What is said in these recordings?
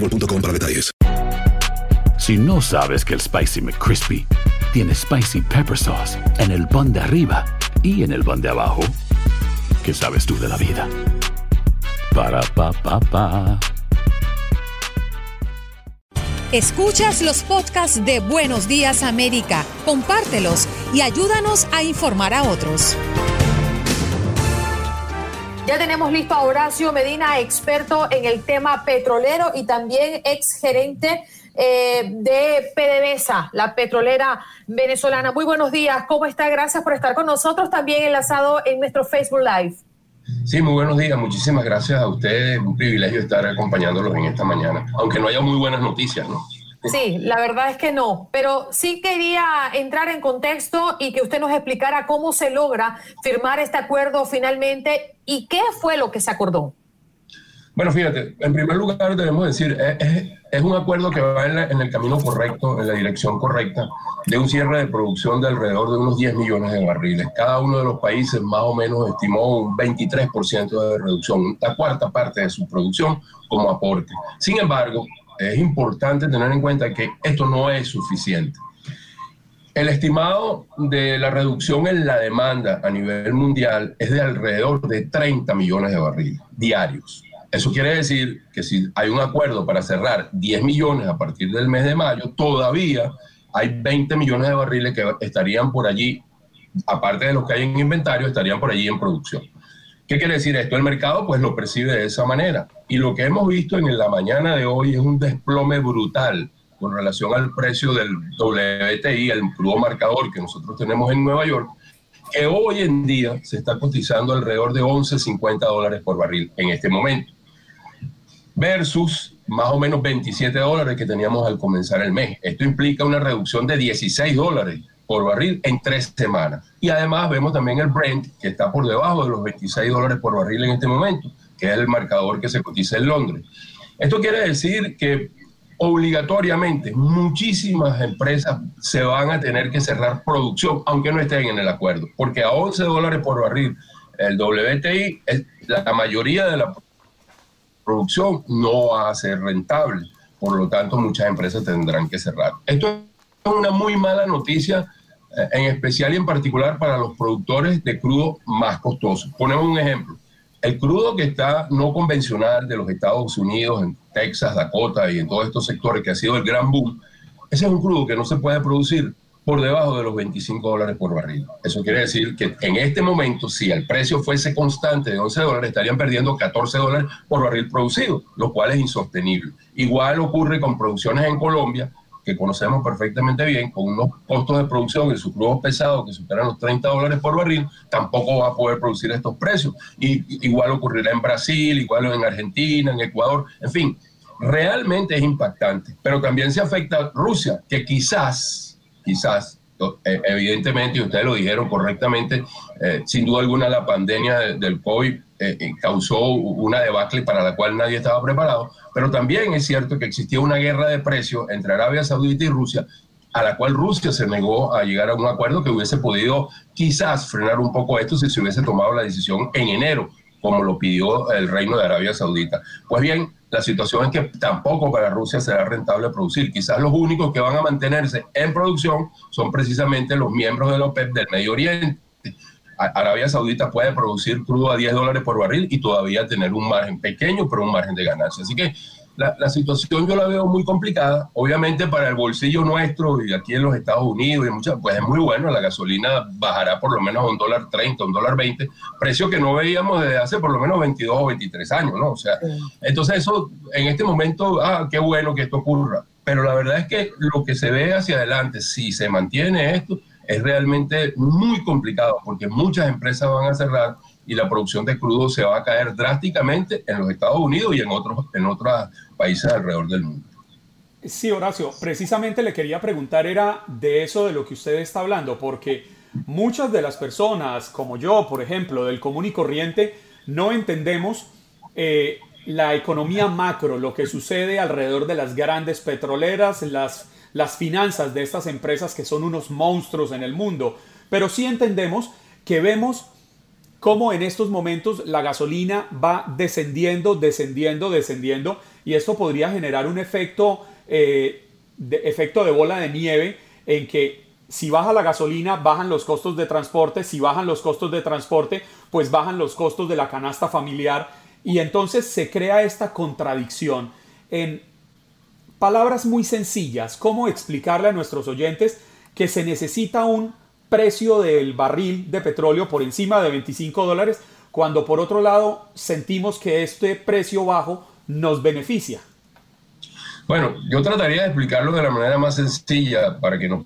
boostmobile.com para detalles. Si no sabes que el Spicy McCrispy tiene Spicy Pepper Sauce en el pan de arriba y en el pan de abajo, ¿qué sabes tú de la vida? Para, pa, pa, pa. Escuchas los podcasts de Buenos Días América, compártelos y ayúdanos a informar a otros. Ya tenemos listo a Horacio Medina, experto en el tema petrolero y también ex gerente eh, de PDVSA, la petrolera venezolana. Muy buenos días, ¿cómo está? Gracias por estar con nosotros, también enlazado en nuestro Facebook Live. Sí, muy buenos días. Muchísimas gracias a ustedes. Un privilegio estar acompañándolos en esta mañana, aunque no haya muy buenas noticias, ¿no? Sí, la verdad es que no, pero sí quería entrar en contexto y que usted nos explicara cómo se logra firmar este acuerdo finalmente y qué fue lo que se acordó. Bueno, fíjate, en primer lugar debemos decir, es, es- es un acuerdo que va en, en el camino correcto, en la dirección correcta, de un cierre de producción de alrededor de unos 10 millones de barriles. Cada uno de los países más o menos estimó un 23% de reducción, la cuarta parte de su producción como aporte. Sin embargo, es importante tener en cuenta que esto no es suficiente. El estimado de la reducción en la demanda a nivel mundial es de alrededor de 30 millones de barriles diarios. Eso quiere decir que si hay un acuerdo para cerrar 10 millones a partir del mes de mayo, todavía hay 20 millones de barriles que estarían por allí, aparte de los que hay en inventario, estarían por allí en producción. ¿Qué quiere decir esto? El mercado pues lo percibe de esa manera. Y lo que hemos visto en la mañana de hoy es un desplome brutal con relación al precio del WTI, el crudo marcador que nosotros tenemos en Nueva York, que hoy en día se está cotizando alrededor de 11.50 dólares por barril en este momento, versus más o menos 27 dólares que teníamos al comenzar el mes. Esto implica una reducción de 16 dólares por barril en tres semanas. Y además vemos también el Brent, que está por debajo de los 26 dólares por barril en este momento, que es el marcador que se cotiza en Londres. Esto quiere decir que obligatoriamente muchísimas empresas se van a tener que cerrar producción, aunque no estén en el acuerdo, porque a 11 dólares por barril el WTI, la mayoría de la producción no va a ser rentable, por lo tanto muchas empresas tendrán que cerrar. Esto es una muy mala noticia, eh, en especial y en particular para los productores de crudo más costosos. Ponemos un ejemplo. El crudo que está no convencional de los Estados Unidos, en Texas, Dakota y en todos estos sectores que ha sido el gran boom, ese es un crudo que no se puede producir por debajo de los 25 dólares por barril. Eso quiere decir que en este momento, si el precio fuese constante de 11 dólares, estarían perdiendo 14 dólares por barril producido, lo cual es insostenible. Igual ocurre con producciones en Colombia, que conocemos perfectamente bien, con unos costos de producción en sus crudos pesados que superan los 30 dólares por barril, tampoco va a poder producir estos precios. Y igual ocurrirá en Brasil, igual en Argentina, en Ecuador, en fin, realmente es impactante. Pero también se afecta a Rusia, que quizás, quizás, eh, evidentemente, y ustedes lo dijeron correctamente, eh, sin duda alguna la pandemia de- del COVID eh, causó una debacle para la cual nadie estaba preparado, pero también es cierto que existía una guerra de precios entre Arabia Saudita y Rusia, a la cual Rusia se negó a llegar a un acuerdo que hubiese podido quizás frenar un poco esto si se hubiese tomado la decisión en enero, como lo pidió el Reino de Arabia Saudita. Pues bien, la situación es que tampoco para Rusia será rentable producir. Quizás los únicos que van a mantenerse en producción son precisamente los miembros de la OPEP del Medio Oriente. Arabia Saudita puede producir crudo a 10 dólares por barril y todavía tener un margen pequeño, pero un margen de ganancia. Así que la, situación yo la veo muy complicada. Obviamente para el bolsillo nuestro y aquí en los Estados Unidos y muchas, pues es muy bueno. La gasolina bajará por lo menos a un dólar 30, un dólar 20, precio que no veíamos desde hace por lo menos 22 o 23 años, ¿no? O sea, entonces eso en este momento, ah, qué bueno que esto ocurra. Pero la verdad es que lo que se ve hacia adelante, si se mantiene esto, es realmente muy complicado porque muchas empresas van a cerrar y la producción de crudo se va a caer drásticamente en los Estados Unidos y en otros, en otros países alrededor del mundo. Sí, Horacio, precisamente le quería preguntar era de eso de lo que usted está hablando, porque muchas de las personas, como yo, por ejemplo, del común y corriente, no entendemos eh, la economía macro, lo que sucede alrededor de las grandes petroleras, las, las finanzas de estas empresas que son unos monstruos en el mundo, pero sí entendemos que vemos cómo en estos momentos la gasolina va descendiendo, descendiendo, descendiendo, y esto podría generar un efecto, eh, efecto de bola de nieve en que si baja la gasolina, bajan los costos de transporte, si bajan los costos de transporte, pues bajan los costos de la canasta familiar, y entonces se crea esta contradicción en palabras muy sencillas, cómo explicarle a nuestros oyentes que se necesita un precio del barril de petróleo por encima de 25 dólares, cuando por otro lado sentimos que este precio bajo nos beneficia? Bueno, yo trataría de explicarlo de la manera más sencilla para que nos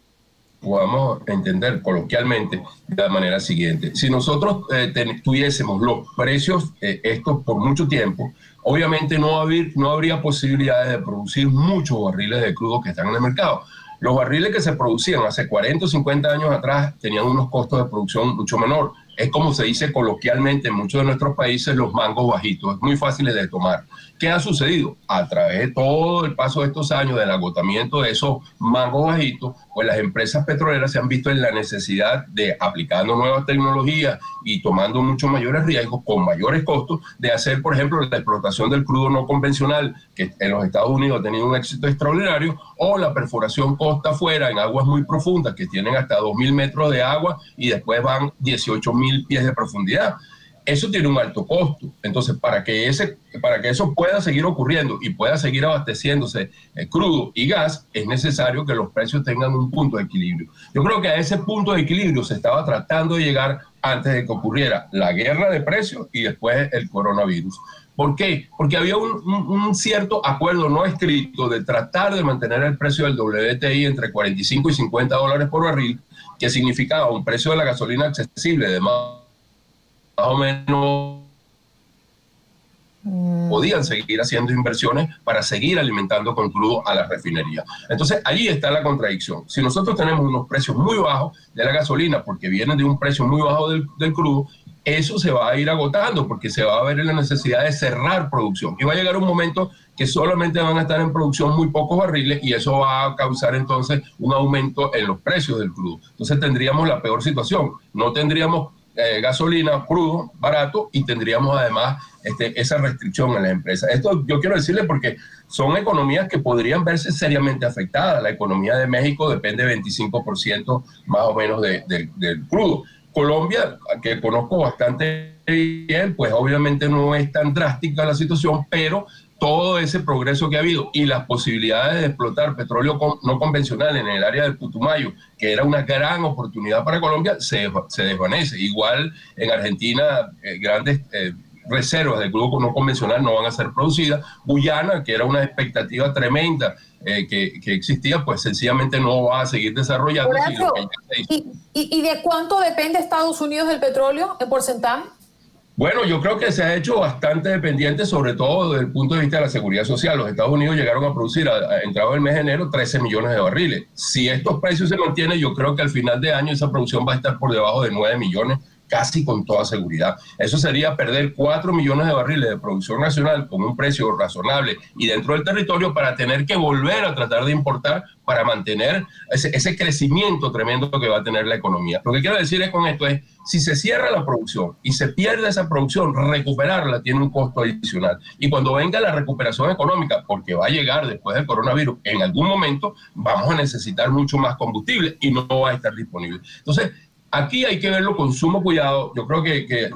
podamos entender coloquialmente de la manera siguiente. Si nosotros eh, tuviésemos los precios eh, estos por mucho tiempo, obviamente no, no habría posibilidades de producir muchos barriles de crudo que están en el mercado. Los barriles que se producían hace 40 o 50 años atrás tenían unos costos de producción mucho menor. Es como se dice coloquialmente en muchos de nuestros países, los mangos bajitos, es muy fácil de tomar. ¿Qué ha sucedido? A través de todo el paso de estos años del agotamiento de esos mangos bajitos, pues las empresas petroleras se han visto en la necesidad de, aplicando nuevas tecnologías y tomando muchos mayores riesgos, con mayores costos, de hacer, por ejemplo, la explotación del crudo no convencional, que en los Estados Unidos ha tenido un éxito extraordinario, o la perforación costa afuera en aguas muy profundas, que tienen hasta 2.000 metros de agua y después van 18.000 pies de profundidad eso tiene un alto costo. Entonces, para que, ese, para que eso pueda seguir ocurriendo y pueda seguir abasteciéndose eh, crudo y gas, es necesario que los precios tengan un punto de equilibrio. Yo creo que a ese punto de equilibrio se estaba tratando de llegar antes de que ocurriera la guerra de precios y después el coronavirus. ¿Por qué? Porque había un, un, cierto acuerdo no escrito de tratar de mantener el precio del WTI entre 45 y 50 dólares por barril, que significaba un precio de la gasolina accesible de más más o menos mm. podían seguir haciendo inversiones para seguir alimentando con crudo a la refinería. Entonces, allí está la contradicción. Si nosotros tenemos unos precios muy bajos de la gasolina, porque vienen de un precio muy bajo del, del crudo, eso se va a ir agotando porque se va a ver la necesidad de cerrar producción. Y va a llegar un momento que solamente van a estar en producción muy pocos barriles y eso va a causar entonces un aumento en los precios del crudo. Entonces tendríamos la peor situación. No tendríamos eh, gasolina crudo, barato, y tendríamos además este, esa restricción en las empresas. Esto yo quiero decirle porque son economías que podrían verse seriamente afectadas. La economía de México depende 25% más o menos del crudo. Colombia, que conozco bastante bien, pues obviamente no es tan drástica la situación, pero todo ese progreso que ha habido y las posibilidades de explotar petróleo no convencional en el área del Putumayo, que era una gran oportunidad para Colombia, se, desvanece. Igual en Argentina, eh, grandes eh, reservas de crudo no convencional no van a ser producidas. Guyana, que era una expectativa tremenda eh, que, que, existía, pues sencillamente no va a seguir desarrollando. ¿Y, y, y de cuánto depende Estados Unidos del petróleo en porcentaje? Bueno, yo creo que se ha hecho bastante dependiente, sobre todo desde el punto de vista de la seguridad social. Los Estados Unidos llegaron a producir, a, entrado el mes de enero, 13 millones de barriles. Si estos precios se mantienen, yo creo que al final de año esa producción va a estar por debajo de 9 millones, casi con toda seguridad. Eso sería perder 4 millones de barriles de producción nacional con un precio razonable y dentro del territorio para tener que volver a tratar de importar para mantener ese, ese crecimiento tremendo que va a tener la economía. Lo que quiero decir es con esto es, si se cierra la producción y se pierde esa producción, recuperarla tiene un costo adicional. Y cuando venga la recuperación económica, porque va a llegar después del coronavirus, en algún momento vamos a necesitar mucho más combustible y no va a estar disponible. Entonces, aquí hay que verlo con sumo cuidado. Yo creo que, que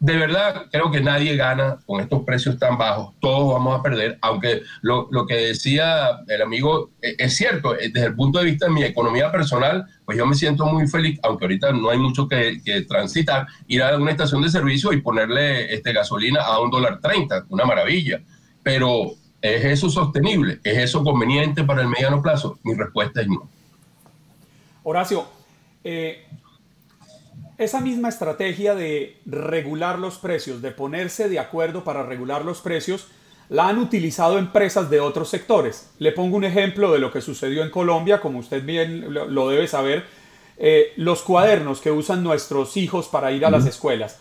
de verdad creo que nadie gana con estos precios tan bajos. Todos vamos a perder, aunque lo, lo que decía el amigo es, es cierto, eh, desde el punto de vista de mi economía personal, pues yo me siento muy feliz, aunque ahorita no hay mucho que, que transitar, ir a una estación de servicio y ponerle este, gasolina a un dólar treinta, una maravilla. Pero ¿es eso sostenible? ¿Es eso conveniente para el mediano plazo? Mi respuesta es no. Horacio, eh, esa misma estrategia de regular los precios, de ponerse de acuerdo para regular los precios, la han utilizado empresas de otros sectores. Le pongo un ejemplo de lo que sucedió en Colombia, como usted bien lo debe saber, eh, los cuadernos que usan nuestros hijos para ir a las escuelas.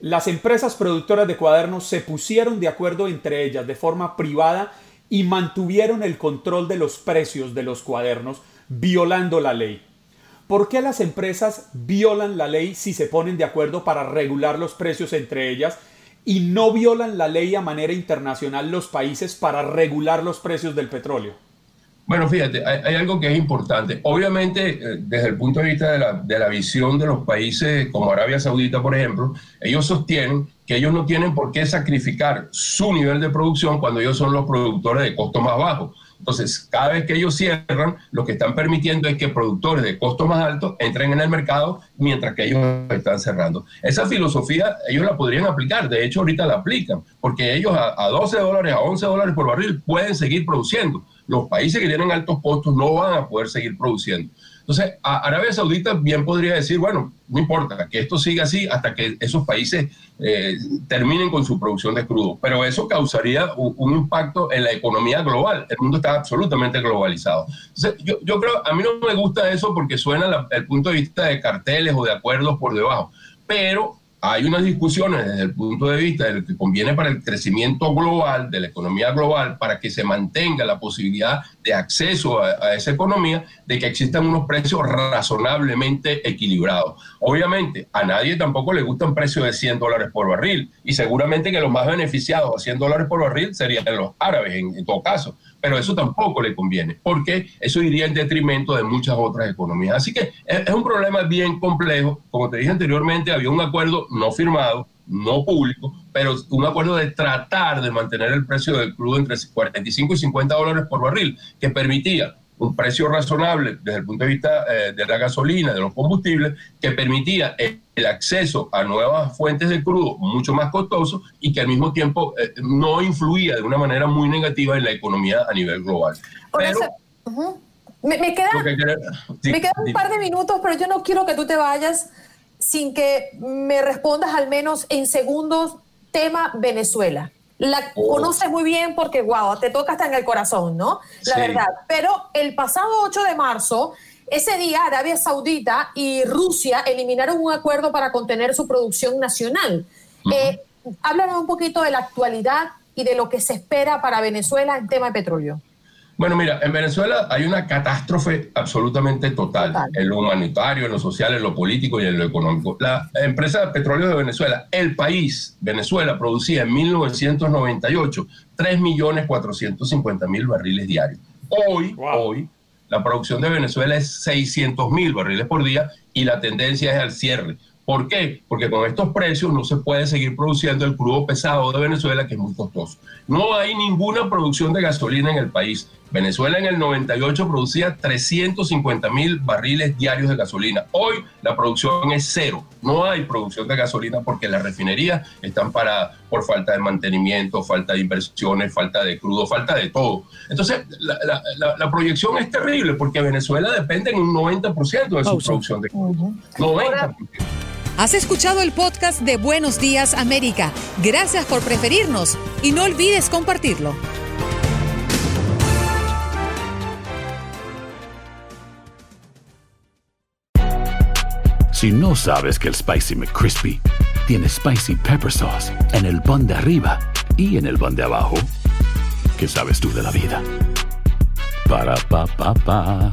Las empresas productoras de cuadernos se pusieron de acuerdo entre ellas de forma privada y mantuvieron el control de los precios de los cuadernos, violando la ley. ¿Por qué las empresas violan la ley si se ponen de acuerdo para regular los precios entre ellas y no violan la ley a manera internacional los países para regular los precios del petróleo? Bueno, fíjate, hay, algo que es importante. Obviamente, eh, desde el punto de vista de la, de la visión de los países como Arabia Saudita, por ejemplo, ellos sostienen que ellos no tienen por qué sacrificar su nivel de producción cuando ellos son los productores de costo más bajo. Entonces, cada vez que ellos cierran, lo que están permitiendo es que productores de costo más alto entren en el mercado mientras que ellos están cerrando. Esa filosofía ellos la podrían aplicar, de hecho ahorita la aplican, porque ellos a, a 12 dólares, a 11 dólares por barril pueden seguir produciendo. Los países que tienen altos costos no van a poder seguir produciendo. Entonces, Arabia Saudita bien podría decir, bueno, no importa, que esto siga así hasta que esos países eh, terminen con su producción de crudo, pero eso causaría un, impacto en la economía global. El mundo está absolutamente globalizado. Entonces, yo, yo creo, a mí no me gusta eso porque suena la, el punto de vista de carteles o de acuerdos por debajo, pero hay unas discusiones desde el punto de vista de lo que conviene para el crecimiento global, de la economía global, para que se mantenga la posibilidad de acceso a, esa economía, de que existan unos precios razonablemente equilibrados. Obviamente, a nadie tampoco le gusta un precio de 100 dólares por barril, y seguramente que los más beneficiados a 100 dólares por barril serían los árabes, en todo caso pero eso tampoco le conviene, porque eso iría en detrimento de muchas otras economías. Así que es, un problema bien complejo. Como te dije anteriormente, había un acuerdo no firmado, no público, pero un acuerdo de tratar de mantener el precio del crudo entre 45 y 50 dólares por barril, que permitía un precio razonable desde el punto de vista eh, de la gasolina, de los combustibles, que permitía el, el, acceso a nuevas fuentes de crudo mucho más costosos y que al mismo tiempo eh, no influía de una manera muy negativa en la economía a nivel global. Por pero, eso, uh -huh. me, me, queda, sí, me quedan un par de minutos, pero yo no quiero que tú te vayas sin que me respondas al menos en segundos tema Venezuela la oh. conoces muy bien porque, wow, te toca hasta en el corazón, ¿no? La sí. verdad. Pero el pasado 8 de marzo, ese día Arabia Saudita y Rusia eliminaron un acuerdo para contener su producción nacional. Uh -huh. eh, háblanos un poquito de la actualidad y de lo que se espera para Venezuela en tema de petróleo. Bueno, mira, en Venezuela hay una catástrofe absolutamente total, total, en lo humanitario, en lo social, en lo político y en lo económico. La empresa de petróleo de Venezuela, el país, Venezuela, producía en 1998 3.450.000 barriles diarios. Hoy, wow. hoy, la producción de Venezuela es 600.000 barriles por día y la tendencia es al cierre. ¿Por qué? Porque con estos precios no se puede seguir produciendo el crudo pesado de Venezuela, que es muy costoso. No hay ninguna producción de gasolina en el país. Venezuela en el 98 producía 350 mil barriles diarios de gasolina. Hoy la producción es cero. No hay producción de gasolina porque las refinerías están para por falta de mantenimiento, falta de inversiones, falta de crudo, falta de todo. Entonces, la, la, la, la proyección es terrible porque Venezuela depende en un 90% de su oh, producción de crudo. Uh -huh. 90%. Has escuchado el podcast de Buenos Días América. Gracias por preferirnos y no olvides compartirlo. Si no sabes que el Spicy McCrispy tiene Spicy Pepper Sauce en el pan de arriba y en el pan de abajo, ¿qué sabes tú de la vida? Para, pa, pa, pa.